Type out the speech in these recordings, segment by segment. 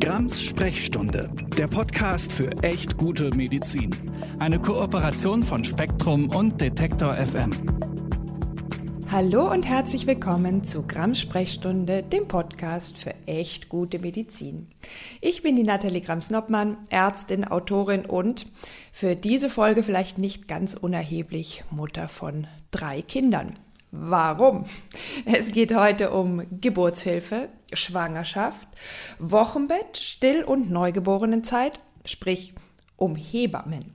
Grams Sprechstunde, der Podcast für echt gute Medizin. Eine Kooperation von Spektrum und Detektor FM. Hallo und herzlich willkommen zu Grams Sprechstunde, dem Podcast für echt gute Medizin. Ich bin die Nathalie Grams-Noppmann, Ärztin, Autorin und für diese Folge vielleicht nicht ganz unerheblich Mutter von drei Kindern. Warum? Es geht heute um Geburtshilfe, Schwangerschaft, Wochenbett, Still- und Neugeborenenzeit, sprich um Hebammen.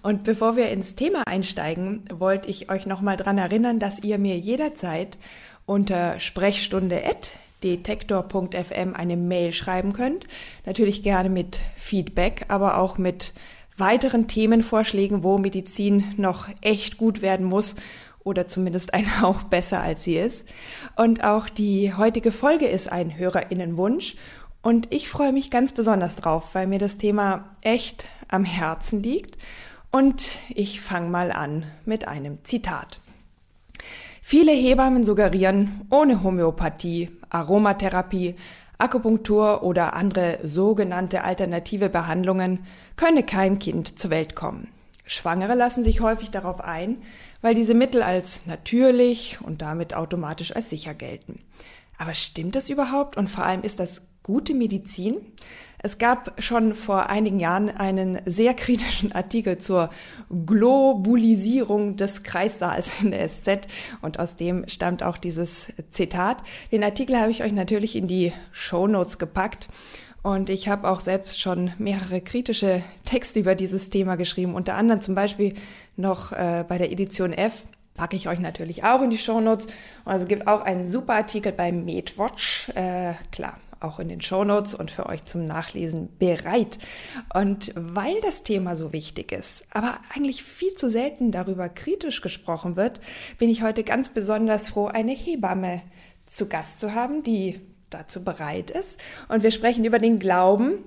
Und bevor wir ins Thema einsteigen, wollte ich euch nochmal daran erinnern, dass ihr mir jederzeit unter sprechstunde.detektor.fm eine Mail schreiben könnt. Natürlich gerne mit Feedback, aber auch mit weiteren Themenvorschlägen, wo Medizin noch echt gut werden muss oder zumindest ein Hauch besser als sie ist. Und auch die heutige Folge ist ein Hörerinnenwunsch. Und ich freue mich ganz besonders drauf, weil mir das Thema echt am Herzen liegt. Und ich fange mal an mit einem Zitat. Viele Hebammen suggerieren, ohne Homöopathie, Aromatherapie, Akupunktur oder andere sogenannte alternative Behandlungen könne kein Kind zur Welt kommen. Schwangere lassen sich häufig darauf ein, weil diese Mittel als natürlich und damit automatisch als sicher gelten. Aber stimmt das überhaupt und vor allem ist das gute Medizin? Es gab schon vor einigen Jahren einen sehr kritischen Artikel zur Globulisierung des Kreissaals in der SZ und aus dem stammt auch dieses Zitat. Den Artikel habe ich euch natürlich in die Show Notes gepackt und ich habe auch selbst schon mehrere kritische Texte über dieses Thema geschrieben, unter anderem zum Beispiel noch äh, bei der Edition F. Packe ich euch natürlich auch in die Shownotes. Und also gibt auch einen super Artikel bei MedWatch. Äh, klar, auch in den Shownotes und für euch zum Nachlesen bereit. Und weil das Thema so wichtig ist, aber eigentlich viel zu selten darüber kritisch gesprochen wird, bin ich heute ganz besonders froh, eine Hebamme zu Gast zu haben, die dazu bereit ist. Und wir sprechen über den Glauben,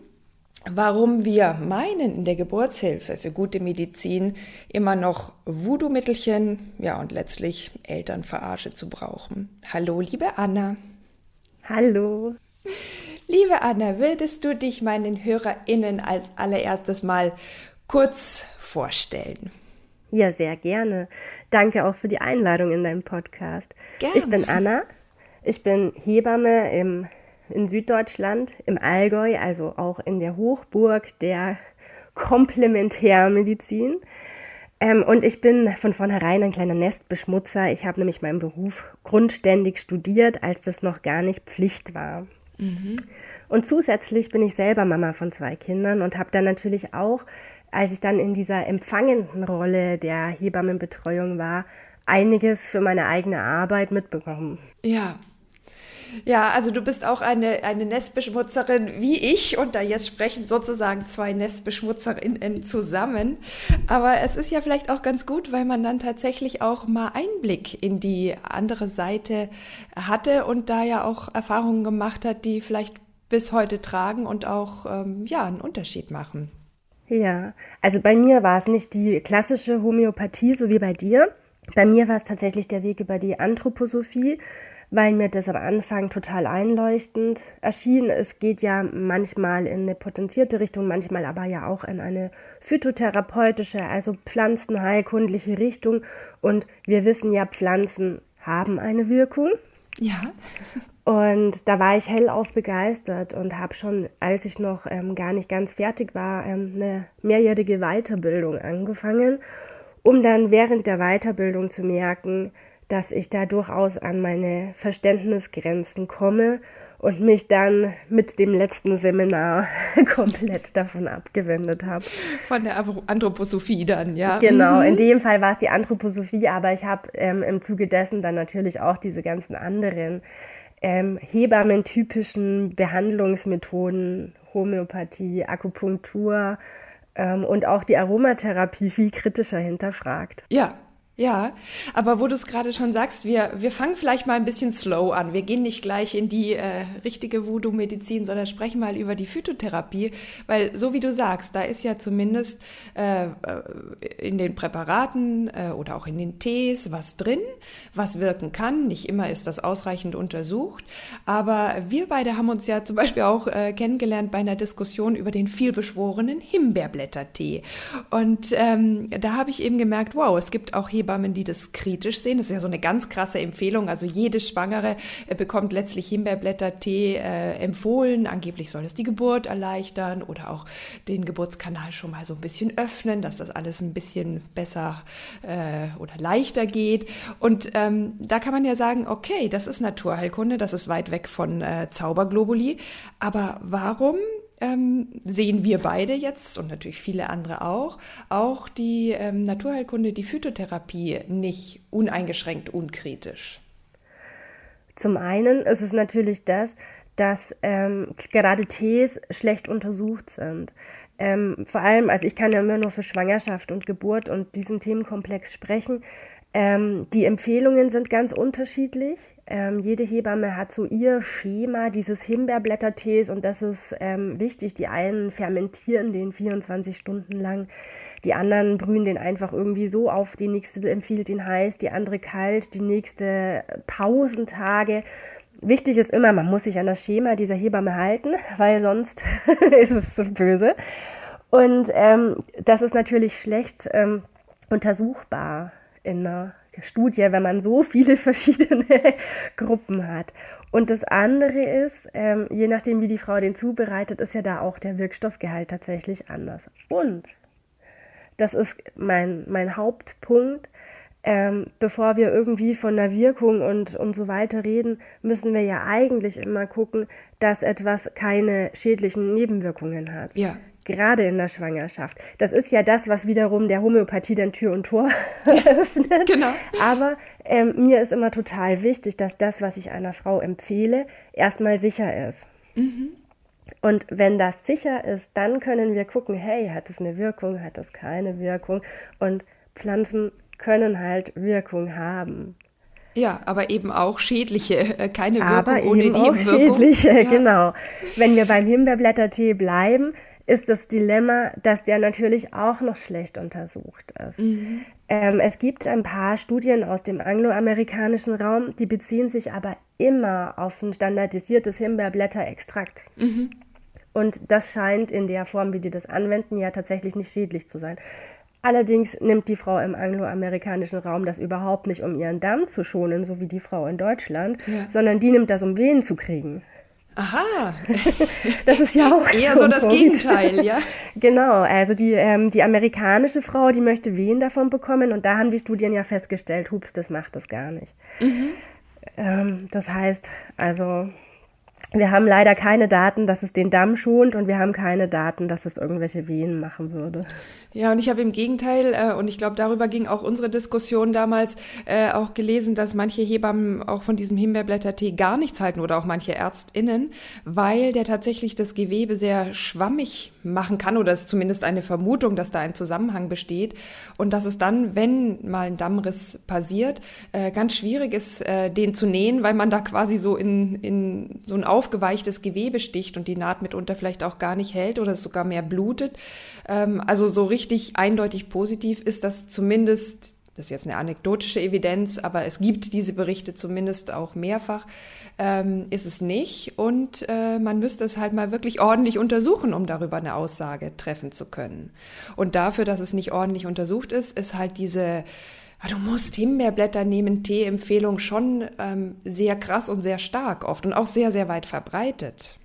warum wir meinen, in der Geburtshilfe für gute Medizin immer noch Voodoo-Mittelchen, ja und letztlich Elternverarsche zu brauchen. Hallo, liebe Anna. Hallo. Liebe Anna, würdest du dich meinen HörerInnen als allererstes mal kurz vorstellen? Ja, sehr gerne. Danke auch für die Einladung in deinem Podcast. Gerne. Ich bin Anna, ich bin Hebamme im, in Süddeutschland, im Allgäu, also auch in der Hochburg der Komplementärmedizin. Ähm, und ich bin von vornherein ein kleiner Nestbeschmutzer. Ich habe nämlich meinen Beruf grundständig studiert, als das noch gar nicht Pflicht war. Mhm. Und zusätzlich bin ich selber Mama von zwei Kindern und habe dann natürlich auch, als ich dann in dieser empfangenden Rolle der Hebammenbetreuung war, einiges für meine eigene Arbeit mitbekommen. Ja, ja, also du bist auch eine, eine Nestbeschmutzerin wie ich und da jetzt sprechen sozusagen zwei Nestbeschmutzerinnen zusammen. Aber es ist ja vielleicht auch ganz gut, weil man dann tatsächlich auch mal Einblick in die andere Seite hatte und da ja auch Erfahrungen gemacht hat, die vielleicht bis heute tragen und auch ähm, ja einen Unterschied machen. Ja, also bei mir war es nicht die klassische Homöopathie, so wie bei dir. Bei mir war es tatsächlich der Weg über die Anthroposophie weil mir das am Anfang total einleuchtend erschien. Es geht ja manchmal in eine potenzierte Richtung, manchmal aber ja auch in eine phytotherapeutische, also pflanzenheilkundliche Richtung. Und wir wissen ja, Pflanzen haben eine Wirkung. Ja. Und da war ich hellauf begeistert und habe schon, als ich noch ähm, gar nicht ganz fertig war, ähm, eine mehrjährige Weiterbildung angefangen, um dann während der Weiterbildung zu merken, dass ich da durchaus an meine Verständnisgrenzen komme und mich dann mit dem letzten Seminar komplett davon abgewendet habe. Von der Anthroposophie dann, ja. Genau, mhm. in dem Fall war es die Anthroposophie, aber ich habe ähm, im Zuge dessen dann natürlich auch diese ganzen anderen ähm, Hebammen-typischen Behandlungsmethoden, Homöopathie, Akupunktur und auch die Aromatherapie viel kritischer hinterfragt. Ja, Ja, aber wo du es gerade schon sagst, wir, wir fangen vielleicht mal ein bisschen slow an. Wir gehen nicht gleich in die äh, richtige Voodoo-Medizin, sondern sprechen mal über die Phytotherapie, weil so wie du sagst, da ist ja zumindest äh, äh, in den Präparaten äh, oder auch in den Tees was drin, was wirken kann. Nicht immer ist das ausreichend untersucht, aber wir beide haben uns ja zum Beispiel auch äh, kennengelernt bei einer Diskussion über den vielbeschworenen Himbeerblättertee. Und ähm, da habe ich eben gemerkt, wow, es gibt auch hier Hebammen, die das kritisch sehen. Das ist ja so eine ganz krasse Empfehlung. Also jede Schwangere äh, bekommt letztlich Himbeerblättertee äh, empfohlen. Angeblich soll es die Geburt erleichtern oder auch den Geburtskanal schon mal so ein bisschen öffnen, dass das alles ein bisschen besser äh, oder leichter geht. Und ähm, da kann man ja sagen, okay, das ist Naturheilkunde, das ist weit weg von äh, Zauberglobuli. Aber warum ähm, sehen wir beide jetzt und natürlich viele andere auch, auch die ähm, Naturheilkunde, die Phytotherapie nicht uneingeschränkt unkritisch. Zum einen ist es natürlich das, dass ähm, gerade Tees schlecht untersucht sind. Ähm, vor allem, also ich kann ja immer nur für Schwangerschaft und Geburt und diesen Themenkomplex sprechen. Ähm, die Empfehlungen sind ganz unterschiedlich. Ähm, jede Hebamme hat so ihr Schema dieses Himbeerblättertees und das ist ähm, wichtig. Die einen fermentieren den 24 Stunden lang, die anderen brühen den einfach irgendwie so auf, die nächste empfiehlt ihn heiß, die andere kalt, die nächste Pausentage. Wichtig ist immer, man muss sich an das Schema dieser Hebamme halten, weil sonst ist es so böse. Und ähm, das ist natürlich schlecht ähm, untersuchbar in einer Studie, wenn man so viele verschiedene Gruppen hat. Und das andere ist, ähm, je nachdem, wie die Frau den zubereitet, ist ja da auch der Wirkstoffgehalt tatsächlich anders. Und das ist mein, mein Hauptpunkt. Ähm, bevor wir irgendwie von der Wirkung und, und so weiter reden, müssen wir ja eigentlich immer gucken, dass etwas keine schädlichen Nebenwirkungen hat. Ja gerade in der Schwangerschaft. Das ist ja das, was wiederum der Homöopathie dann Tür und Tor öffnet. Genau. Aber ähm, mir ist immer total wichtig, dass das, was ich einer Frau empfehle, erstmal sicher ist. Mhm. Und wenn das sicher ist, dann können wir gucken, hey, hat es eine Wirkung, hat es keine Wirkung? Und Pflanzen können halt Wirkung haben. Ja, aber eben auch schädliche, äh, keine Wirkung aber ohne eben Nebenwirkung. Auch schädliche, ja. genau. Wenn wir beim Himbeerblättertee bleiben, ist das Dilemma, dass der natürlich auch noch schlecht untersucht ist. Mhm. Ähm, es gibt ein paar Studien aus dem angloamerikanischen Raum, die beziehen sich aber immer auf ein standardisiertes Himbeerblätterextrakt. Mhm. Und das scheint in der Form, wie die das anwenden, ja tatsächlich nicht schädlich zu sein. Allerdings nimmt die Frau im angloamerikanischen Raum das überhaupt nicht, um ihren Darm zu schonen, so wie die Frau in Deutschland, ja. sondern die nimmt das, um Wehen zu kriegen. Aha. Das ist ja auch eher so, so das Punkt. Gegenteil, ja. Genau, also die, ähm, die amerikanische Frau, die möchte Wehen davon bekommen und da haben die Studien ja festgestellt, hups, das macht das gar nicht. Mhm. Ähm, das heißt, also wir haben leider keine Daten, dass es den Damm schont und wir haben keine Daten, dass es irgendwelche Wehen machen würde. Ja, und ich habe im Gegenteil, äh, und ich glaube, darüber ging auch unsere Diskussion damals, äh, auch gelesen, dass manche Hebammen auch von diesem Himbeerblättertee gar nichts halten oder auch manche ÄrztInnen, weil der tatsächlich das Gewebe sehr schwammig machen kann oder es ist zumindest eine Vermutung, dass da ein Zusammenhang besteht und dass es dann, wenn mal ein Dammriss passiert, äh, ganz schwierig ist, äh, den zu nähen, weil man da quasi so in, in so ein aufgeweichtes Gewebe sticht und die Naht mitunter vielleicht auch gar nicht hält oder sogar mehr blutet. Ähm, also so richtig eindeutig positiv ist das zumindest das ist jetzt eine anekdotische Evidenz, aber es gibt diese Berichte zumindest auch mehrfach, ähm, ist es nicht. Und äh, man müsste es halt mal wirklich ordentlich untersuchen, um darüber eine Aussage treffen zu können. Und dafür, dass es nicht ordentlich untersucht ist, ist halt diese du musst Himbeerblätter nehmen, Tee-Empfehlung schon ähm, sehr krass und sehr stark oft und auch sehr, sehr weit verbreitet.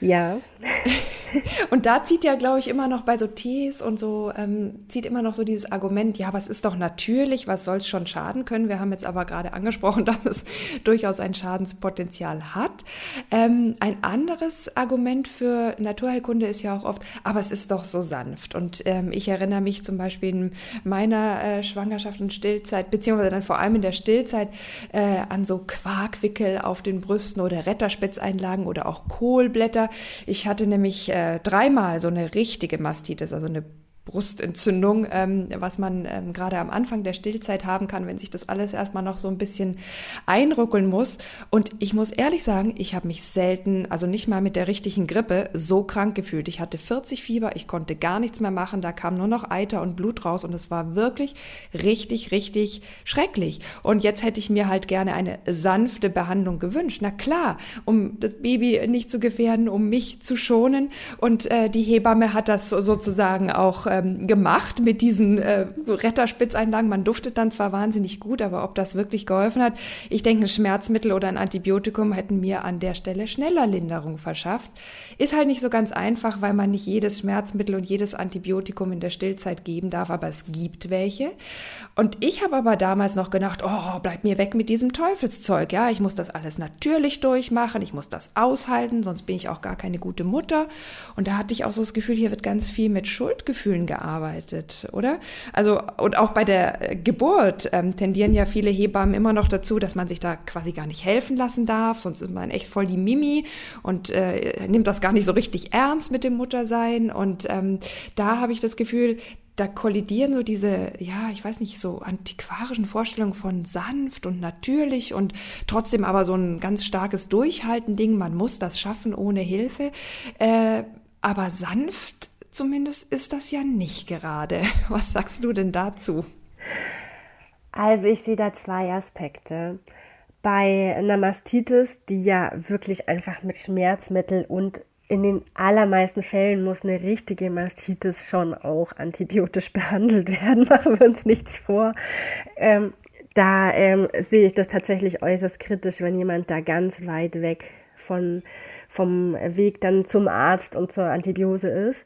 Ja. und da zieht ja, glaube ich, immer noch bei so Tees und so, ähm, zieht immer noch so dieses Argument, ja, es ist doch natürlich, was soll es schon schaden können? Wir haben jetzt aber gerade angesprochen, dass es durchaus ein Schadenspotenzial hat. Ähm, ein anderes Argument für Naturheilkunde ist ja auch oft, aber es ist doch so sanft. Und ähm, ich erinnere mich zum Beispiel in meiner äh, Schwangerschaft und Stillzeit, beziehungsweise dann vor allem in der Stillzeit, äh, an so Quarkwickel auf den Brüsten oder Retterspitzeinlagen oder auch Kohlblätter ich hatte nämlich äh, dreimal so eine richtige Mastitis, also eine Brustentzündung, ähm, was man ähm, gerade am Anfang der Stillzeit haben kann, wenn sich das alles erstmal noch so ein bisschen einrückeln muss. Und ich muss ehrlich sagen, ich habe mich selten, also nicht mal mit der richtigen Grippe, so krank gefühlt. Ich hatte 40 Fieber, ich konnte gar nichts mehr machen, da kam nur noch Eiter und Blut raus und es war wirklich richtig, richtig schrecklich. Und jetzt hätte ich mir halt gerne eine sanfte Behandlung gewünscht. Na klar, um das Baby nicht zu gefährden, um mich zu schonen. Und äh, die Hebamme hat das sozusagen auch äh, ähm, gemacht mit diesen äh, Retterspitzeinlagen. Man duftet dann zwar wahnsinnig gut, aber ob das wirklich geholfen hat, ich denke, ein Schmerzmittel oder ein Antibiotikum hätten mir an der Stelle schneller Linderung verschafft. Ist halt nicht so ganz einfach, weil man nicht jedes Schmerzmittel und jedes Antibiotikum in der Stillzeit geben darf, aber es gibt welche. Und ich habe aber damals noch gedacht, oh, bleib mir weg mit diesem Teufelszeug. Ja, ich muss das alles natürlich durchmachen, ich muss das aushalten, sonst bin ich auch gar keine gute Mutter. Und da hatte ich auch so das Gefühl, hier wird ganz viel mit Schuldgefühlen gearbeitet, oder? Also, und auch bei der Geburt ähm, tendieren ja viele Hebammen immer noch dazu, dass man sich da quasi gar nicht helfen lassen darf, sonst ist man echt voll die Mimi und äh, nimmt das gar nicht so richtig ernst mit dem Muttersein. Und ähm, da habe ich das Gefühl, da kollidieren so diese, ja, ich weiß nicht, so antiquarischen Vorstellungen von sanft und natürlich und trotzdem aber so ein ganz starkes Durchhalten-Ding, man muss das schaffen ohne Hilfe. Äh, aber sanft zumindest ist das ja nicht gerade. Was sagst du denn dazu? Also ich sehe da zwei Aspekte. Bei einer Mastitis, die ja wirklich einfach mit Schmerzmittel und in den allermeisten Fällen muss eine richtige Mastitis schon auch antibiotisch behandelt werden, machen wir uns nichts vor. Ähm, da ähm, sehe ich das tatsächlich äußerst kritisch, wenn jemand da ganz weit weg von, vom Weg dann zum Arzt und zur Antibiose ist.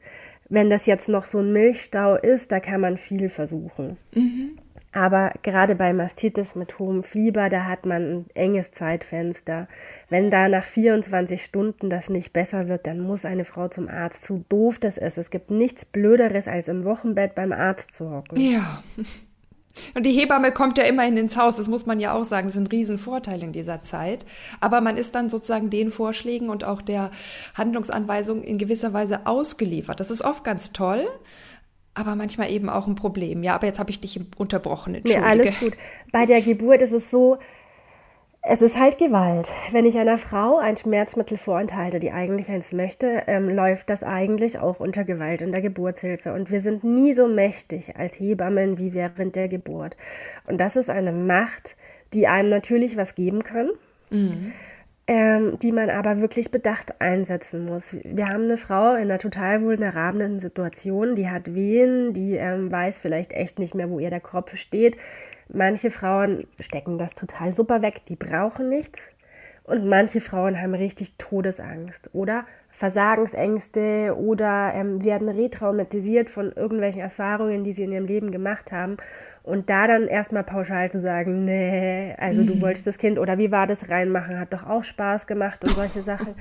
Wenn das jetzt noch so ein Milchstau ist, da kann man viel versuchen. Mhm. Aber gerade bei Mastitis mit hohem Fieber, da hat man ein enges Zeitfenster. Wenn da nach 24 Stunden das nicht besser wird, dann muss eine Frau zum Arzt. So doof das ist. Es gibt nichts Blöderes, als im Wochenbett beim Arzt zu hocken. Ja. Und die Hebamme kommt ja immerhin ins Haus, das muss man ja auch sagen, das ist ein Riesenvorteil in dieser Zeit. Aber man ist dann sozusagen den Vorschlägen und auch der Handlungsanweisung in gewisser Weise ausgeliefert. Das ist oft ganz toll aber manchmal eben auch ein Problem. Ja, aber jetzt habe ich dich unterbrochen. Entschuldige. Nee, alles gut. Bei der Geburt ist es so, es ist halt Gewalt. Wenn ich einer Frau ein Schmerzmittel vorenthalte, die eigentlich eins möchte, ähm, läuft das eigentlich auch unter Gewalt in der Geburtshilfe. Und wir sind nie so mächtig als Hebammen wie während der Geburt. Und das ist eine Macht, die einem natürlich was geben kann. Mhm ähm, die man aber wirklich bedacht einsetzen muss. Wir haben eine Frau in einer total vulnerablen Situation, die hat Wehen, die ähm, weiß vielleicht echt nicht mehr, wo ihr der Kopf steht. Manche Frauen stecken das total super weg, die brauchen nichts. Und manche Frauen haben richtig Todesangst oder Versagensängste oder ähm, werden retraumatisiert von irgendwelchen Erfahrungen, die sie in ihrem Leben gemacht haben und da dann erstmal pauschal zu sagen, nee, also mhm. du wolltest das Kind oder wie war das reinmachen, hat doch auch Spaß gemacht und solche Sachen.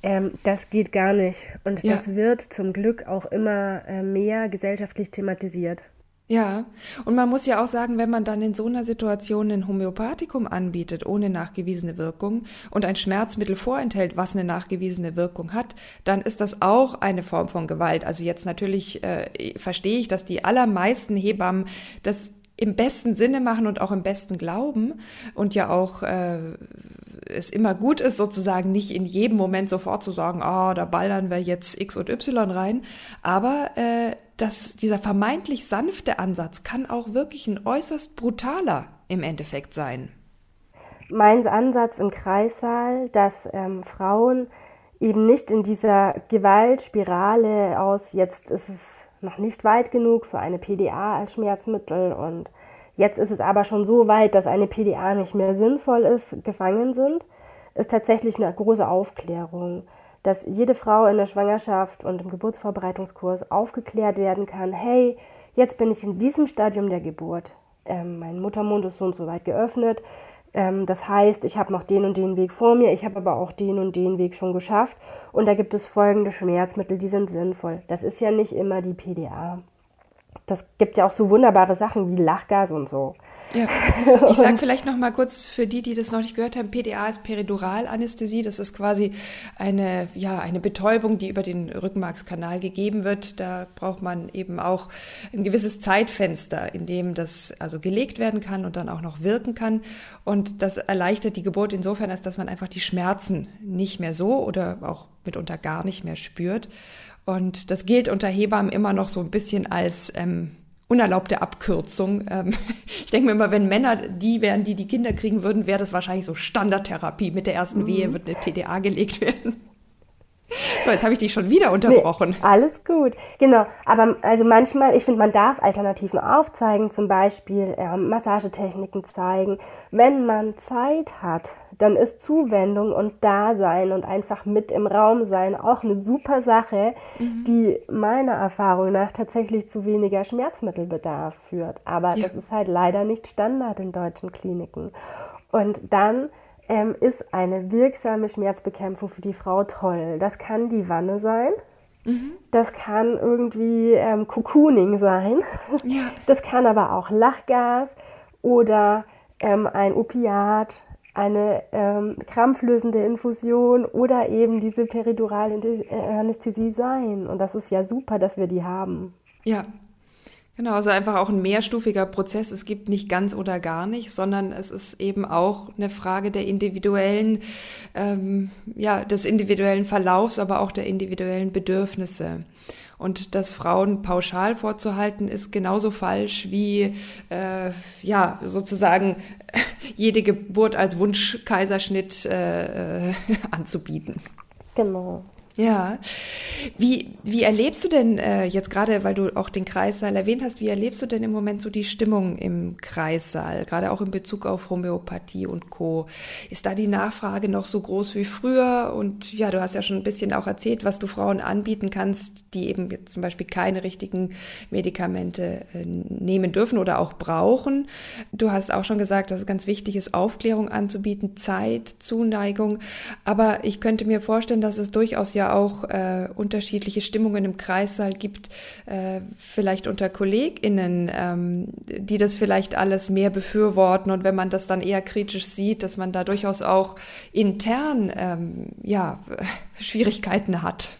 Ähm, das geht gar nicht. Und ja. das wird zum Glück auch immer äh, mehr gesellschaftlich thematisiert. Ja, und man muss ja auch sagen, wenn man dann in so einer Situation ein Homöopathikum anbietet, ohne nachgewiesene Wirkung, und ein Schmerzmittel vorenthält, was eine nachgewiesene Wirkung hat, dann ist das auch eine Form von Gewalt. Also jetzt natürlich äh, verstehe ich, dass die allermeisten Hebammen das im besten Sinne machen und auch im besten Glauben und ja auch äh, es immer gut ist, sozusagen nicht in jedem Moment sofort zu sagen, ah, oh, da ballern wir jetzt X und Y rein. Aber äh, dass dieser vermeintlich sanfte Ansatz kann auch wirklich ein äußerst brutaler im Endeffekt sein. Mein Ansatz im Kreissaal, dass ähm, Frauen eben nicht in dieser Gewaltspirale aus, jetzt ist es noch nicht weit genug für eine PDA als Schmerzmittel und jetzt ist es aber schon so weit, dass eine PDA nicht mehr sinnvoll ist, gefangen sind, ist tatsächlich eine große Aufklärung, dass jede Frau in der Schwangerschaft und im Geburtsvorbereitungskurs aufgeklärt werden kann, hey, jetzt bin ich in diesem Stadium der Geburt. Ähm, mein Muttermund ist so und so weit geöffnet. Ähm, das heißt, ich habe noch den und den Weg vor mir, ich habe aber auch den und den Weg schon geschafft. Und da gibt es folgende Schmerzmittel, die sind sinnvoll. Das ist ja nicht immer die PDA. Das gibt ja auch so wunderbare Sachen wie Lachgas und so. Ja. Ich sage vielleicht noch mal kurz für die, die das noch nicht gehört haben, PDA ist Periduralanästhesie. Das ist quasi eine, ja, eine Betäubung, die über den Rückenmarkskanal gegeben wird. Da braucht man eben auch ein gewisses Zeitfenster, in dem das also gelegt werden kann und dann auch noch wirken kann. Und das erleichtert die Geburt insofern, als dass man einfach die Schmerzen nicht mehr so oder auch mitunter gar nicht mehr spürt. Und das gilt unter Hebammen immer noch so ein bisschen als ähm, unerlaubte Abkürzung. Ähm, ich denke mir immer, wenn Männer die wären, die die Kinder kriegen würden, wäre das wahrscheinlich so Standardtherapie. Mit der ersten Wehe mhm. wird eine PDA gelegt werden. So, jetzt habe ich dich schon wieder unterbrochen. Nee, alles gut, genau. Aber also manchmal, ich finde, man darf Alternativen aufzeigen, zum Beispiel äh, Massagetechniken zeigen. Wenn man Zeit hat, dann ist Zuwendung und Dasein und einfach mit im Raum sein auch eine super Sache, mhm. die meiner Erfahrung nach tatsächlich zu weniger Schmerzmittelbedarf führt. Aber ja. das ist halt leider nicht Standard in deutschen Kliniken. Und dann ähm, ist eine wirksame Schmerzbekämpfung für die Frau toll. Das kann die Wanne sein. Mhm. Das kann irgendwie ähm, Cocooning sein. Ja. Das kann aber auch Lachgas oder ähm, ein Opiat, eine ähm, krampflösende Infusion oder eben diese peridurale Anästhesie sein. Und das ist ja super, dass wir die haben. Ja, Genau, also einfach auch ein mehrstufiger Prozess. Es gibt nicht ganz oder gar nicht, sondern es ist eben auch eine Frage der individuellen, ähm, ja, des individuellen Verlaufs, aber auch der individuellen Bedürfnisse. Und das Frauen pauschal vorzuhalten, ist genauso falsch wie, äh, ja, sozusagen jede Geburt als Wunschkaiserschnitt äh, äh anzubieten. Genau. Ja. Wie, wie erlebst du denn äh, jetzt gerade, weil du auch den Kreissaal erwähnt hast, wie erlebst du denn im Moment so die Stimmung im Kreissaal, gerade auch in Bezug auf Homöopathie und Co. Ist da die Nachfrage noch so groß wie früher? Und ja, du hast ja schon ein bisschen auch erzählt, was du Frauen anbieten kannst, die eben zum Beispiel keine richtigen Medikamente äh, nehmen dürfen oder auch brauchen. Du hast auch schon gesagt, dass es ganz wichtig ist, Aufklärung anzubieten, Zeit, Zuneigung. Aber ich könnte mir vorstellen, dass es durchaus ja auch äh, unterschiedliche Stimmungen im Kreissaal gibt, äh, vielleicht unter KollegInnen, ähm, die das vielleicht alles mehr befürworten und wenn man das dann eher kritisch sieht, dass man da durchaus auch intern ähm, ja, Schwierigkeiten hat.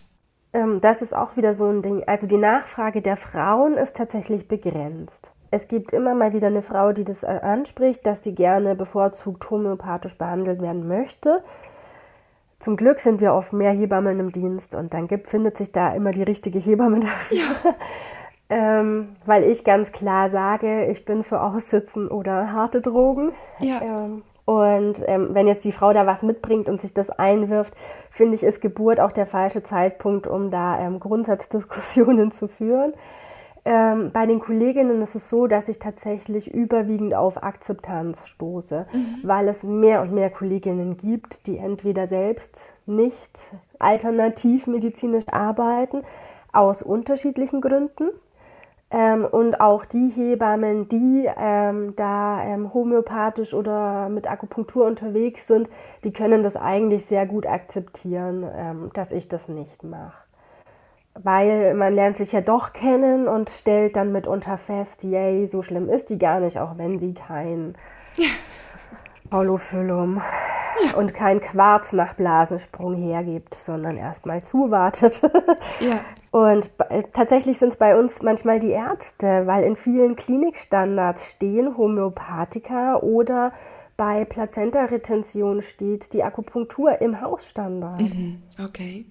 Ähm, das ist auch wieder so ein Ding. Also die Nachfrage der Frauen ist tatsächlich begrenzt. Es gibt immer mal wieder eine Frau, die das anspricht, dass sie gerne bevorzugt homöopathisch behandelt werden möchte. Zum Glück sind wir oft mehr Hebammen im Dienst und dann gibt, findet sich da immer die richtige Hebamme dafür. Ja. ähm, weil ich ganz klar sage, ich bin für Aussitzen oder harte Drogen. Ja. Ähm, und ähm, wenn jetzt die Frau da was mitbringt und sich das einwirft, finde ich, ist Geburt auch der falsche Zeitpunkt, um da ähm, Grundsatzdiskussionen zu führen. Ähm, bei den Kolleginnen ist es so, dass ich tatsächlich überwiegend auf Akzeptanz stoße, mhm. weil es mehr und mehr Kolleginnen gibt, die entweder selbst nicht alternativ medizinisch arbeiten, aus unterschiedlichen Gründen. Ähm, und auch die Hebammen, die ähm, da ähm, homöopathisch oder mit Akupunktur unterwegs sind, die können das eigentlich sehr gut akzeptieren, ähm, dass ich das nicht mache weil man lernt sich ja doch kennen und stellt dann mitunter fest, yay, so schlimm ist die gar nicht, auch wenn sie kein ja. Paulophyllum ja. und kein Quarz nach Blasensprung hergibt, sondern erstmal zuwartet. Ja. Und tatsächlich sind es bei uns manchmal die Ärzte, weil in vielen Klinikstandards stehen Homöopathika oder bei Plazenta-Retention steht die Akupunktur im Hausstandard. Mhm. Okay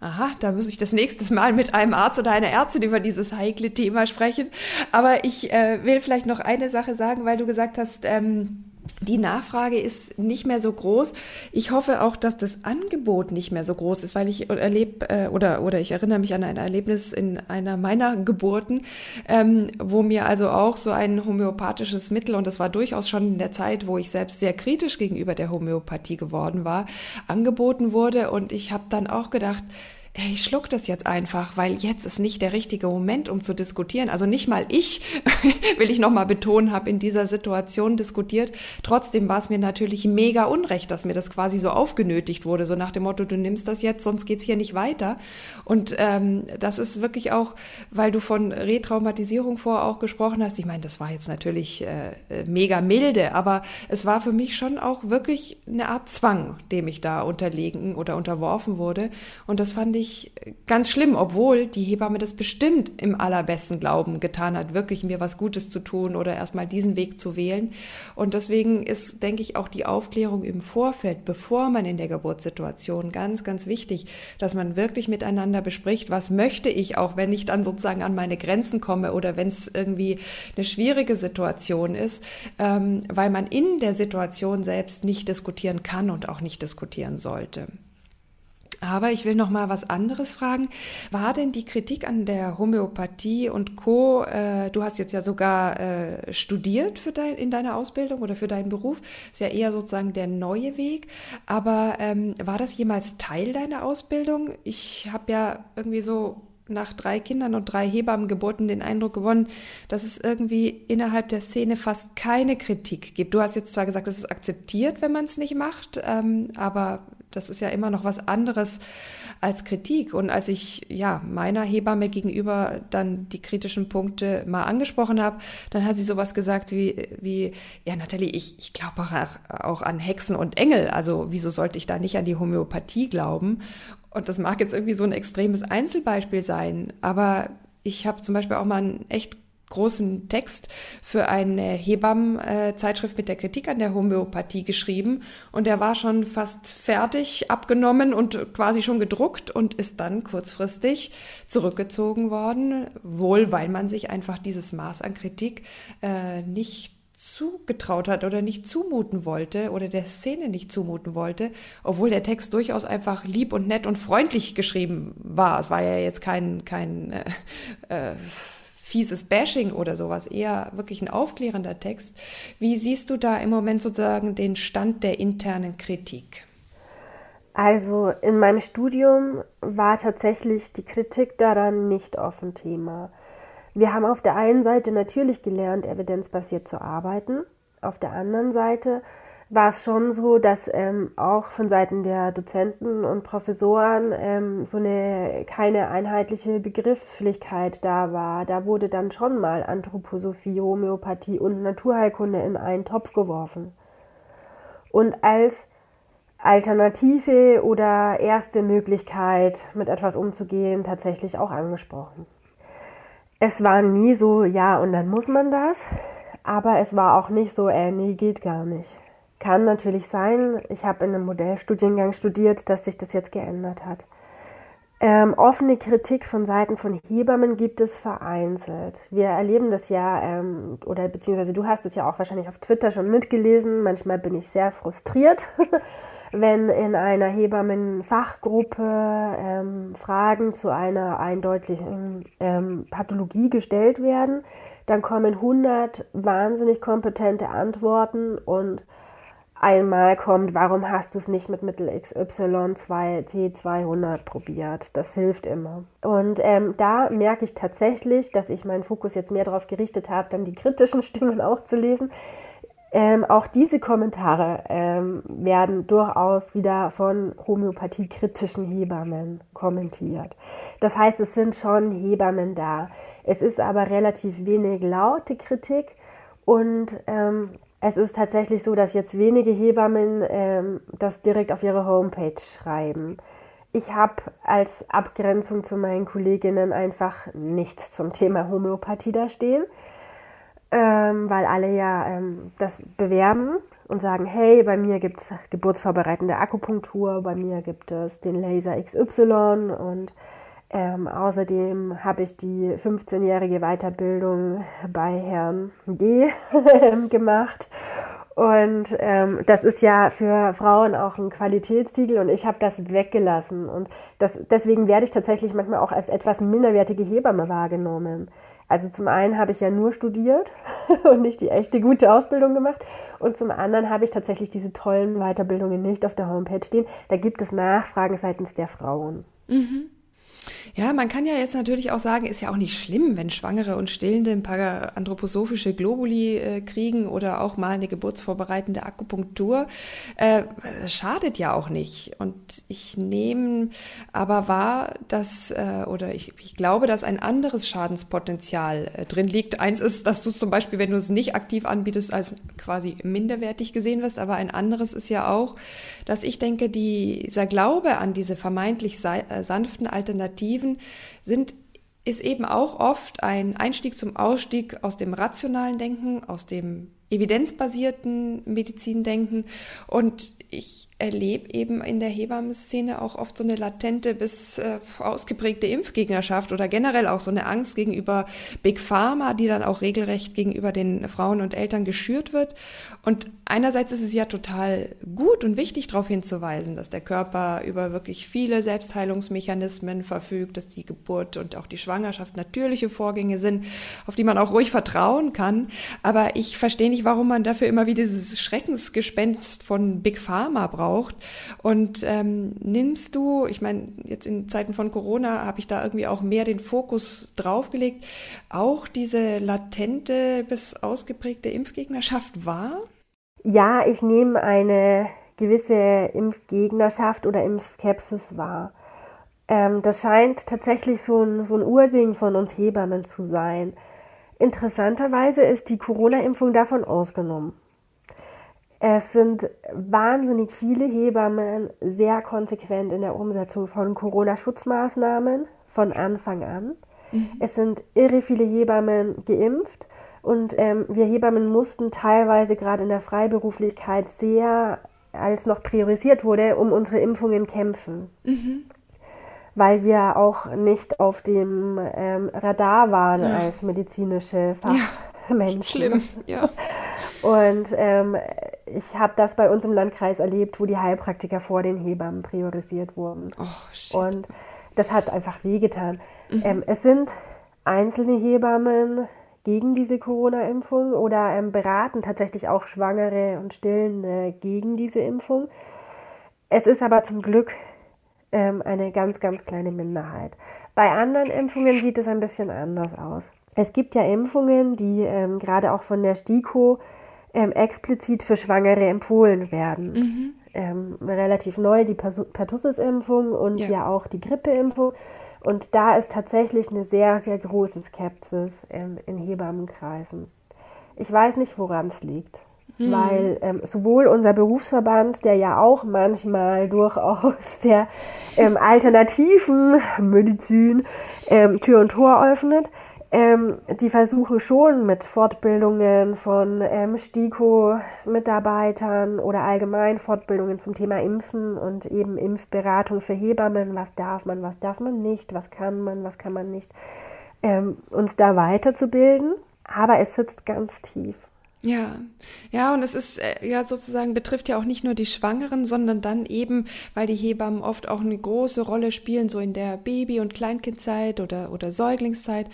aha, da muss ich das nächste Mal mit einem Arzt oder einer Ärztin über dieses heikle Thema sprechen. Aber ich äh, will vielleicht noch eine Sache sagen, weil du gesagt hast, ähm, die Nachfrage ist nicht mehr so groß. Ich hoffe auch, dass das Angebot nicht mehr so groß ist, weil ich erlebe äh, oder, oder ich erinnere mich an ein Erlebnis in einer meiner Geburten, ähm, wo mir also auch so ein homöopathisches Mittel, und das war durchaus schon in der Zeit, wo ich selbst sehr kritisch gegenüber der Homöopathie geworden war, angeboten wurde. Und ich habe dann auch gedacht, ich schluck das jetzt einfach, weil jetzt ist nicht der richtige Moment, um zu diskutieren. Also nicht mal ich, will ich nochmal betonen, habe in dieser Situation diskutiert. Trotzdem war es mir natürlich mega unrecht, dass mir das quasi so aufgenötigt wurde, so nach dem Motto, du nimmst das jetzt, sonst geht's hier nicht weiter. Und ähm, das ist wirklich auch, weil du von Retraumatisierung vorher auch gesprochen hast. Ich meine, das war jetzt natürlich äh, mega milde, aber es war für mich schon auch wirklich eine Art Zwang, dem ich da unterlegen oder unterworfen wurde. Und das fand ich ganz schlimm, obwohl die Hebamme das bestimmt im allerbesten Glauben getan hat, wirklich mir was Gutes zu tun oder erstmal diesen Weg zu wählen. Und deswegen ist, denke ich, auch die Aufklärung im Vorfeld, bevor man in der Geburtssituation, ganz, ganz wichtig, dass man wirklich miteinander bespricht, was möchte ich, auch wenn ich dann sozusagen an meine Grenzen komme oder wenn es irgendwie eine schwierige Situation ist, ähm, weil man in der Situation selbst nicht diskutieren kann und auch nicht diskutieren sollte. Aber ich will noch mal was anderes fragen. War denn die Kritik an der Homöopathie und Co. Äh, du hast jetzt ja sogar äh, studiert für dein, in deiner Ausbildung oder für deinen Beruf. Ist ja eher sozusagen der neue Weg. Aber ähm, war das jemals Teil deiner Ausbildung? Ich habe ja irgendwie so nach drei Kindern und drei Hebammengeburten den Eindruck gewonnen, dass es irgendwie innerhalb der Szene fast keine Kritik gibt. Du hast jetzt zwar gesagt, es ist akzeptiert, wenn man es nicht macht, ähm, aber das ist ja immer noch was anderes als Kritik. Und als ich ja meiner Hebamme gegenüber dann die kritischen Punkte mal angesprochen habe, dann hat sie sowas gesagt wie, wie ja Nathalie, ich, ich glaube auch, auch an Hexen und Engel. Also wieso sollte ich da nicht an die Homöopathie glauben? Und das mag jetzt irgendwie so ein extremes Einzelbeispiel sein, aber ich habe zum Beispiel auch mal einen echt großen Text für eine Hebammenzeitschrift mit der Kritik an der Homöopathie geschrieben und der war schon fast fertig abgenommen und quasi schon gedruckt und ist dann kurzfristig zurückgezogen worden, wohl weil man sich einfach dieses Maß an Kritik äh, nicht zugetraut hat oder nicht zumuten wollte oder der Szene nicht zumuten wollte, obwohl der Text durchaus einfach lieb und nett und freundlich geschrieben war. Es war ja jetzt kein, kein äh, äh, fieses Bashing oder sowas, eher wirklich ein aufklärender Text. Wie siehst du da im Moment sozusagen den Stand der internen Kritik? Also in meinem Studium war tatsächlich die Kritik daran nicht offen Thema. Wir haben auf der einen Seite natürlich gelernt, evidenzbasiert zu arbeiten. Auf der anderen Seite war es schon so, dass ähm, auch von Seiten der Dozenten und Professoren ähm, so eine keine einheitliche Begrifflichkeit da war. Da wurde dann schon mal Anthroposophie, Homöopathie und Naturheilkunde in einen Topf geworfen. Und als Alternative oder erste Möglichkeit, mit etwas umzugehen, tatsächlich auch angesprochen es war nie so, ja, und dann muss man das. Aber es war auch nicht so, äh, nee, geht gar nicht. Kann natürlich sein, ich habe in einem Modellstudiengang studiert, dass sich das jetzt geändert hat. Ähm, offene Kritik von Seiten von Hebammen gibt es vereinzelt. Wir erleben das ja, ähm, oder beziehungsweise du hast es ja auch wahrscheinlich auf Twitter schon mitgelesen. Manchmal bin ich sehr frustriert, wenn in einer Hebammenfachgruppe ähm, Fragen zu einer eindeutigen ähm, Pathologie gestellt werden, dann kommen 100 wahnsinnig kompetente Antworten und einmal kommt, warum hast du es nicht mit Mittel XY 2 T200 probiert? Das hilft immer. Und ähm, da merke ich tatsächlich, dass ich meinen Fokus jetzt mehr darauf gerichtet habe, dann die kritischen Stimmen auch zu lesen, ähm, auch diese Kommentare ähm, werden durchaus wieder von homöopathiekritischen Hebammen kommentiert. Das heißt, es sind schon Hebammen da. Es ist aber relativ wenig laute Kritik und ähm, es ist tatsächlich so, dass jetzt wenige Hebammen ähm, das direkt auf ihre Homepage schreiben. Ich habe als Abgrenzung zu meinen Kolleginnen einfach nichts zum Thema Homöopathie da stehen ähm, weil alle ja ähm, das bewerben und sagen, hey, bei mir gibt es geburtsvorbereitende Akupunktur, bei mir gibt es den Laser XY und ähm, außerdem habe ich die 15-jährige Weiterbildung bei Herrn G gemacht. Und ähm, das ist ja für Frauen auch ein Qualitätstitel und ich habe das weggelassen. Und das, deswegen werde ich tatsächlich manchmal auch als etwas minderwertige Hebamme wahrgenommen. Also zum einen habe ich ja nur studiert und nicht die echte gute Ausbildung gemacht. Und zum anderen habe ich tatsächlich diese tollen Weiterbildungen nicht auf der Homepage stehen. Da gibt es Nachfragen seitens der Frauen. Mhm. Ja, man kann ja jetzt natürlich auch sagen, ist ja auch nicht schlimm, wenn Schwangere und Stillende ein paar anthroposophische Globuli äh, kriegen oder auch mal eine geburtsvorbereitende Akupunktur. Äh, schadet ja auch nicht. Und ich nehme aber wahr, dass, äh, oder ich, ich, glaube, dass ein anderes Schadenspotenzial äh, drin liegt. Eins ist, dass du zum Beispiel, wenn du es nicht aktiv anbietest, als quasi minderwertig gesehen wirst. Aber ein anderes ist ja auch, dass ich denke, dieser Glaube an diese vermeintlich äh, sanften Alternativen sind ist eben auch oft ein Einstieg zum Ausstieg aus dem rationalen Denken, aus dem evidenzbasierten Medizindenken. Und ich erlebe eben in der Hebammenszene auch oft so eine latente bis äh, ausgeprägte Impfgegnerschaft oder generell auch so eine Angst gegenüber Big Pharma, die dann auch regelrecht gegenüber den Frauen und Eltern geschürt wird. Und einerseits ist es ja total gut und wichtig darauf hinzuweisen, dass der Körper über wirklich viele Selbstheilungsmechanismen verfügt, dass die Geburt und auch die Schwangerschaft natürliche Vorgänge sind, auf die man auch ruhig vertrauen kann. Aber ich verstehe nicht, warum man dafür immer wieder dieses Schreckensgespenst von Big Pharma braucht braucht. Und ähm, nimmst du, ich meine, jetzt in Zeiten von Corona habe ich da irgendwie auch mehr den Fokus draufgelegt, auch diese latente bis ausgeprägte Impfgegnerschaft wahr? Ja, ich nehme eine gewisse Impfgegnerschaft oder Impfskepsis wahr. Ähm, das scheint tatsächlich so ein, so ein Urding von uns Hebammen zu sein. Interessanterweise ist die Corona-Impfung davon ausgenommen. Es sind wahnsinnig viele Hebammen sehr konsequent in der Umsetzung von Corona-Schutzmaßnahmen von Anfang an. Mhm. Es sind irre viele Hebammen geimpft und ähm, wir Hebammen mussten teilweise gerade in der Freiberuflichkeit sehr, als noch priorisiert wurde, um unsere Impfungen kämpfen. Mhm. Weil wir auch nicht auf dem ähm, Radar waren ja. als medizinische Fachmenschen. Ja. Schlimm, ja. Und ähm, ich habe das bei uns im Landkreis erlebt, wo die Heilpraktiker vor den Hebammen priorisiert wurden. Oh, und das hat einfach wehgetan. Mhm. Ähm, es sind einzelne Hebammen gegen diese Corona-Impfung oder ähm, beraten tatsächlich auch Schwangere und Stillende gegen diese Impfung. Es ist aber zum Glück ähm, eine ganz, ganz kleine Minderheit. Bei anderen Impfungen sieht es ein bisschen anders aus. Es gibt ja Impfungen, die ähm, gerade auch von der STIKO ähm, explizit für Schwangere empfohlen werden. Mhm. Ähm, relativ neu die Pertussis-Impfung und ja. ja. auch die Grippeimpfung. Und da ist tatsächlich eine sehr, sehr große Skepsis ähm, in Hebammenkreisen. Ich weiß nicht, woran es liegt. Mhm. Weil ähm, sowohl unser Berufsverband, der ja auch manchmal durchaus der ähm, alternativen Medizin ähm, Tür und Tor öffnet, ähm, die versuchen schon mit Fortbildungen von ähm, STIKO-Mitarbeitern oder allgemein Fortbildungen zum Thema Impfen und eben Impfberatung für Hebammen, was darf man, was darf man nicht, was kann man, was kann man nicht, ähm, uns da weiterzubilden. Aber es sitzt ganz tief. Ja, ja, und es ist äh, ja sozusagen betrifft ja auch nicht nur die Schwangeren, sondern dann eben, weil die Hebammen oft auch eine große Rolle spielen, so in der Baby- und Kleinkindzeit oder, oder Säuglingszeit,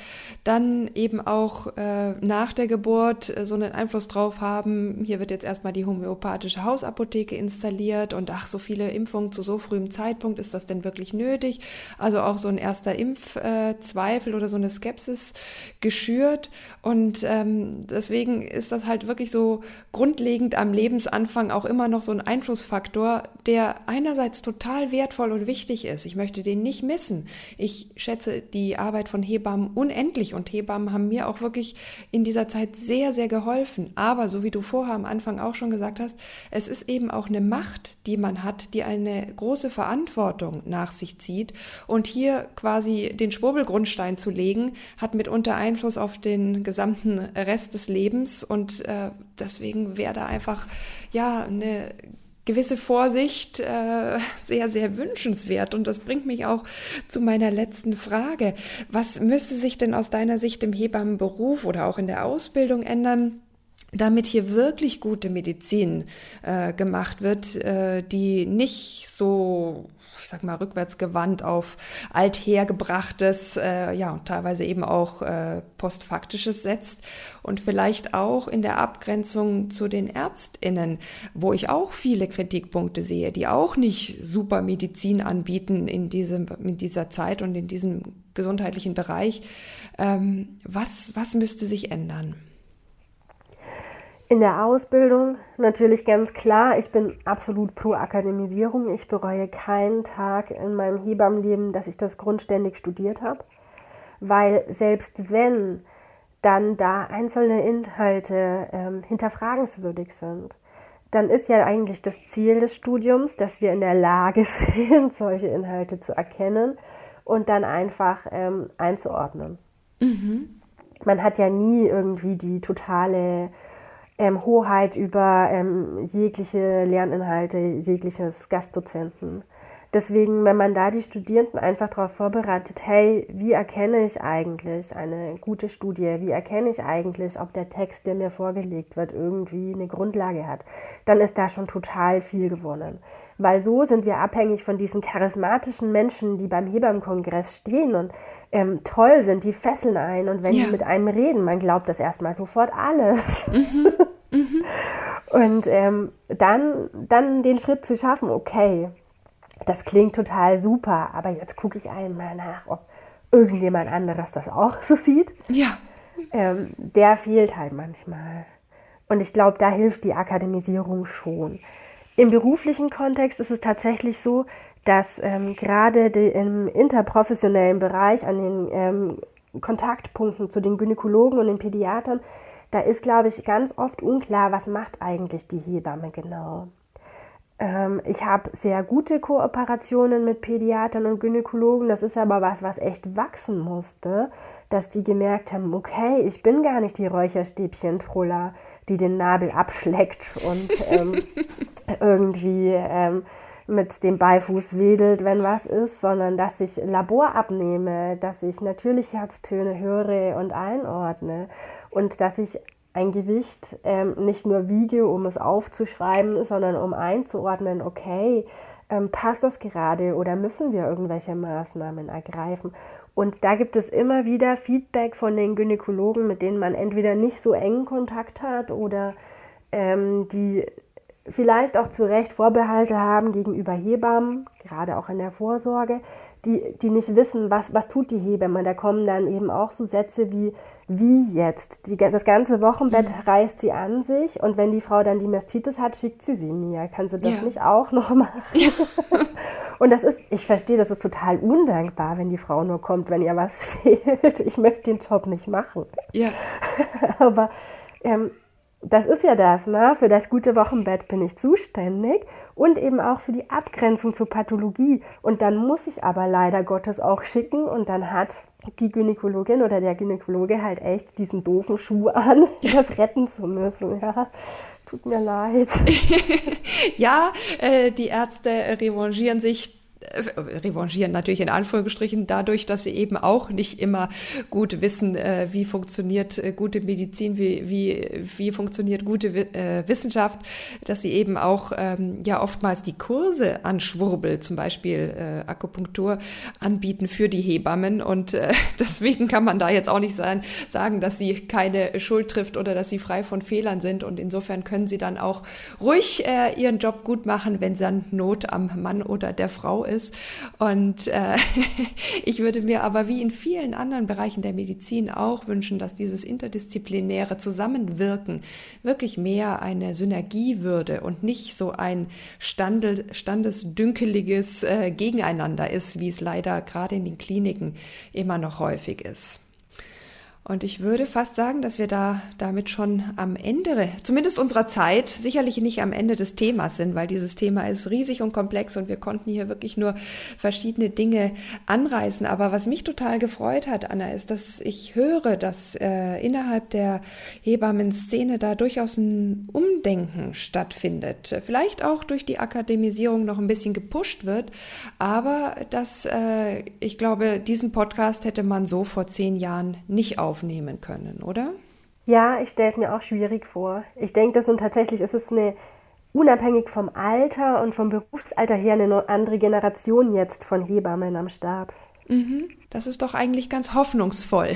dann eben auch äh, nach der Geburt äh, so einen Einfluss drauf haben. Hier wird jetzt erstmal die homöopathische Hausapotheke installiert und ach, so viele Impfungen zu so frühem Zeitpunkt, ist das denn wirklich nötig? Also auch so ein erster Impfzweifel äh, oder so eine Skepsis geschürt. Und ähm, deswegen ist das halt halt wirklich so grundlegend am Lebensanfang auch immer noch so ein Einflussfaktor, der einerseits total wertvoll und wichtig ist. Ich möchte den nicht missen. Ich schätze die Arbeit von Hebammen unendlich und Hebammen haben mir auch wirklich in dieser Zeit sehr, sehr geholfen. Aber so wie du vorher am Anfang auch schon gesagt hast, es ist eben auch eine Macht, die man hat, die eine große Verantwortung nach sich zieht. Und hier quasi den Schwurbelgrundstein zu legen, hat mitunter Einfluss auf den gesamten Rest des Lebens und äh, deswegen wäre da einfach ja eine gewisse Vorsicht äh, sehr, sehr wünschenswert. Und das bringt mich auch zu meiner letzten Frage. Was müsste sich denn aus deiner Sicht im Hebammenberuf oder auch in der Ausbildung ändern? Damit hier wirklich gute Medizin äh, gemacht wird, äh, die nicht so ich sag mal, rückwärtsgewandt auf althergebrachtes, äh, ja, und teilweise eben auch äh, postfaktisches setzt und vielleicht auch in der Abgrenzung zu den ÄrztInnen, wo ich auch viele Kritikpunkte sehe, die auch nicht super Medizin anbieten in diesem, in dieser Zeit und in diesem gesundheitlichen Bereich. Ähm, was, was müsste sich ändern? In der Ausbildung natürlich ganz klar, ich bin absolut pro Akademisierung. Ich bereue keinen Tag in meinem Hebammenleben, dass ich das grundständig studiert habe, weil selbst wenn dann da einzelne Inhalte ähm, hinterfragenswürdig sind, dann ist ja eigentlich das Ziel des Studiums, dass wir in der Lage sind, solche Inhalte zu erkennen und dann einfach ähm, einzuordnen. Mhm. Man hat ja nie irgendwie die totale ähm, Hoheit über ähm, jegliche Lerninhalte, jegliches Gastdozenten. Deswegen, wenn man da die Studierenden einfach darauf vorbereitet, hey, wie erkenne ich eigentlich eine gute Studie, wie erkenne ich eigentlich, ob der Text, der mir vorgelegt wird, irgendwie eine Grundlage hat, dann ist da schon total viel gewonnen. Weil so sind wir abhängig von diesen charismatischen Menschen, die beim Hebammenkongress stehen und ähm, toll sind, die fesseln ein und wenn ja. die mit einem reden, man glaubt das erstmal sofort alles. Mhm. Mhm. und ähm, dann, dann den Schritt zu schaffen, okay, das klingt total super, aber jetzt gucke ich einmal nach, ob irgendjemand anderes das auch so sieht. Ja. Ähm, der fehlt halt manchmal. Und ich glaube, da hilft die Akademisierung schon. Im beruflichen Kontext ist es tatsächlich so, dass ähm, gerade im interprofessionellen Bereich an den ähm, Kontaktpunkten zu den Gynäkologen und den Pädiatern, da ist, glaube ich, ganz oft unklar, was macht eigentlich die Hebamme genau. Ähm, ich habe sehr gute Kooperationen mit Pädiatern und Gynäkologen. Das ist aber was, was echt wachsen musste, dass die gemerkt haben, okay, ich bin gar nicht die Räucherstäbchen-Troller, die den Nabel abschleckt und ähm, irgendwie ähm, mit dem Beifuß wedelt, wenn was ist, sondern dass ich Labor abnehme, dass ich natürlich Herztöne höre und einordne und dass ich ein Gewicht ähm, nicht nur wiege, um es aufzuschreiben, sondern um einzuordnen, okay, ähm, passt das gerade oder müssen wir irgendwelche Maßnahmen ergreifen? Und da gibt es immer wieder Feedback von den Gynäkologen, mit denen man entweder nicht so engen Kontakt hat oder ähm, die vielleicht auch zu Recht Vorbehalte haben gegenüber Hebammen, gerade auch in der Vorsorge, die, die nicht wissen, was, was tut die Hebamme. Da kommen dann eben auch so Sätze wie, wie jetzt? Die, das ganze Wochenbett mhm. reißt sie an sich und wenn die Frau dann die Mastitis hat, schickt sie sie mir. Kann sie das ja. nicht auch noch machen? Ja. und das ist, ich verstehe, das ist total undankbar, wenn die Frau nur kommt, wenn ihr was fehlt. Ich möchte den Job nicht machen. Ja. Aber ähm, das ist ja das, ne? Für das gute Wochenbett bin ich zuständig und eben auch für die Abgrenzung zur Pathologie. Und dann muss ich aber leider Gottes auch schicken und dann hat die Gynäkologin oder der Gynäkologe halt echt diesen doofen Schuh an, das retten zu müssen, ja. Tut mir leid. ja, äh, die Ärzte revanchieren sich revanchieren natürlich in Anführungsstrichen dadurch, dass sie eben auch nicht immer gut wissen, äh, wie funktioniert äh, gute Medizin, wie, wie, wie funktioniert gute Wissenschaft, dass sie eben auch ähm, ja oftmals die Kurse an Schwurbel, zum Beispiel äh, Akupunktur, anbieten für die Hebammen. Und äh, deswegen kann man da jetzt auch nicht sein, sagen, dass sie keine Schuld trifft oder dass sie frei von Fehlern sind. Und insofern können sie dann auch ruhig äh, ihren Job gut machen, wenn dann Not am Mann oder der Frau ist. Und äh, ich würde mir aber wie in vielen anderen Bereichen der Medizin auch wünschen, dass dieses interdisziplinäre Zusammenwirken wirklich mehr eine Synergie würde und nicht so ein Standel, standesdünkeliges äh, Gegeneinander ist, wie es leider gerade in den Kliniken immer noch häufig ist. Und ich würde fast sagen, dass wir da damit schon am Ende, zumindest unserer Zeit, sicherlich nicht am Ende des Themas sind, weil dieses Thema ist riesig und komplex und wir konnten hier wirklich nur verschiedene Dinge anreißen. Aber was mich total gefreut hat, Anna, ist, dass ich höre, dass äh, innerhalb der Hebammen-Szene da durchaus ein Umdenken stattfindet. Vielleicht auch durch die Akademisierung noch ein bisschen gepusht wird. Aber dass, äh, ich glaube, diesen Podcast hätte man so vor zehn Jahren nicht auf aufnehmen können, oder? Ja, ich stelle es mir auch schwierig vor. Ich denke, das und tatsächlich ist es eine unabhängig vom Alter und vom Berufsalter her eine andere Generation jetzt von Hebammen am Start. Mhm. Das ist doch eigentlich ganz hoffnungsvoll.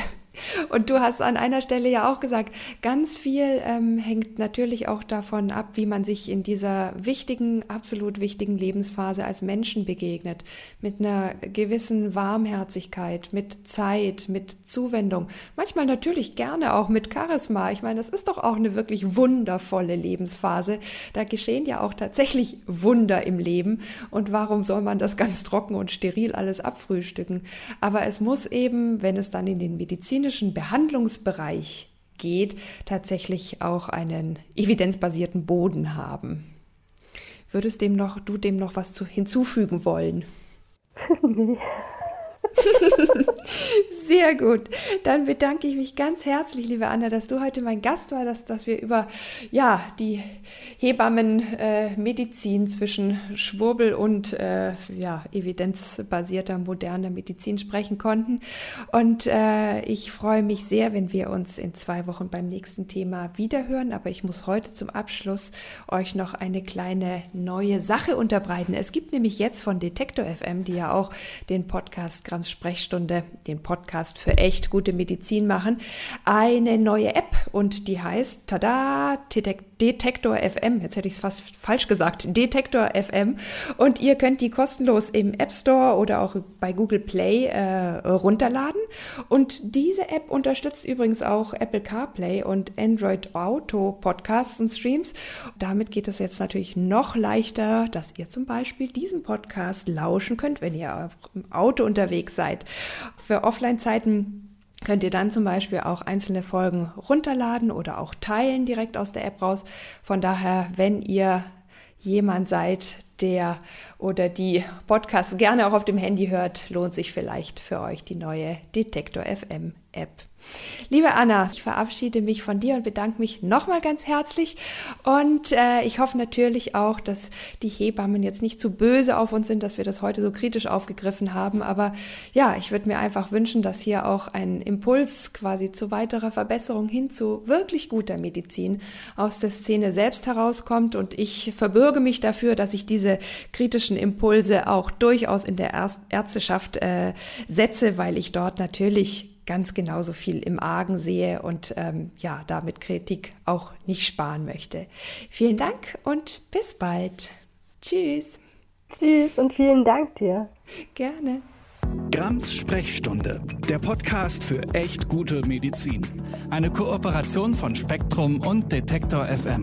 Und du hast an einer Stelle ja auch gesagt, ganz viel ähm, hängt natürlich auch davon ab, wie man sich in dieser wichtigen, absolut wichtigen Lebensphase als Menschen begegnet. Mit einer gewissen Warmherzigkeit, mit Zeit, mit Zuwendung. Manchmal natürlich gerne auch mit Charisma. Ich meine, das ist doch auch eine wirklich wundervolle Lebensphase. Da geschehen ja auch tatsächlich Wunder im Leben. Und warum soll man das ganz trocken und steril alles abfrühstücken? Aber es muss eben, wenn es dann in den medizinischen Behandlungsbereich geht, tatsächlich auch einen evidenzbasierten Boden haben. Würdest dem noch, du dem noch was zu, hinzufügen wollen? Sehr gut. Dann bedanke ich mich ganz herzlich, liebe Anna, dass du heute mein Gast war, dass, dass wir über ja, die Hebammenmedizin äh, zwischen Schwurbel und äh, ja, evidenzbasierter moderner Medizin sprechen konnten. Und äh, ich freue mich sehr, wenn wir uns in zwei Wochen beim nächsten Thema wiederhören. Aber ich muss heute zum Abschluss euch noch eine kleine neue Sache unterbreiten. Es gibt nämlich jetzt von Detektor FM, die ja auch den Podcast Grams Sprechstunde, den Podcast für echt gute Medizin machen, eine neue App und die heißt Tada Detektor FM. Jetzt hätte ich es fast falsch gesagt. Detektor FM. Und ihr könnt die kostenlos im App Store oder auch bei Google Play äh, runterladen. Und diese App unterstützt übrigens auch Apple CarPlay und Android Auto Podcasts und Streams. Damit geht es jetzt natürlich noch leichter, dass ihr zum Beispiel diesen Podcast lauschen könnt, wenn ihr im Auto unterwegs seid. Für Offline-Zeiten könnt ihr dann zum Beispiel auch einzelne Folgen runterladen oder auch teilen direkt aus der App raus. Von daher, wenn ihr jemand seid, der oder die Podcasts gerne auch auf dem Handy hört, lohnt sich vielleicht für euch die neue Detektor FM App. Liebe Anna, ich verabschiede mich von dir und bedanke mich nochmal ganz herzlich. Und äh, ich hoffe natürlich auch, dass die Hebammen jetzt nicht zu böse auf uns sind, dass wir das heute so kritisch aufgegriffen haben. Aber ja, ich würde mir einfach wünschen, dass hier auch ein Impuls quasi zu weiterer Verbesserung hin zu wirklich guter Medizin aus der Szene selbst herauskommt. Und ich verbürge mich dafür, dass ich diese kritischen Impulse auch durchaus in der Ärzteschaft äh, setze, weil ich dort natürlich ganz genauso viel im Argen sehe und ähm, ja, damit Kritik auch nicht sparen möchte. Vielen Dank und bis bald. Tschüss. Tschüss und vielen Dank dir. Gerne. Grams Sprechstunde, der Podcast für echt gute Medizin. Eine Kooperation von Spektrum und Detektor FM.